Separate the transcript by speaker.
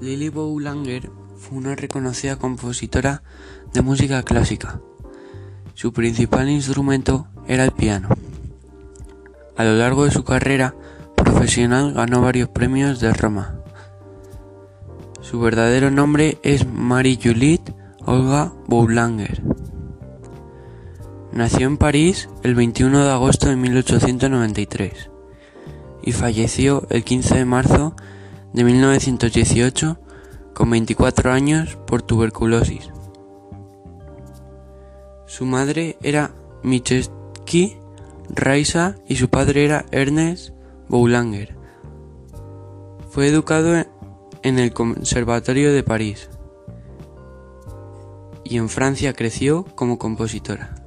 Speaker 1: Lili Boulanger fue una reconocida compositora de música clásica. Su principal instrumento era el piano. A lo largo de su carrera profesional ganó varios premios de Roma. Su verdadero nombre es Marie-Juliette Olga Boulanger. Nació en París el 21 de agosto de 1893 y falleció el 15 de marzo de 1918 con 24 años por tuberculosis. Su madre era Micheski Raisa y su padre era Ernest Boulanger. Fue educado en el Conservatorio de París y en Francia creció como compositora.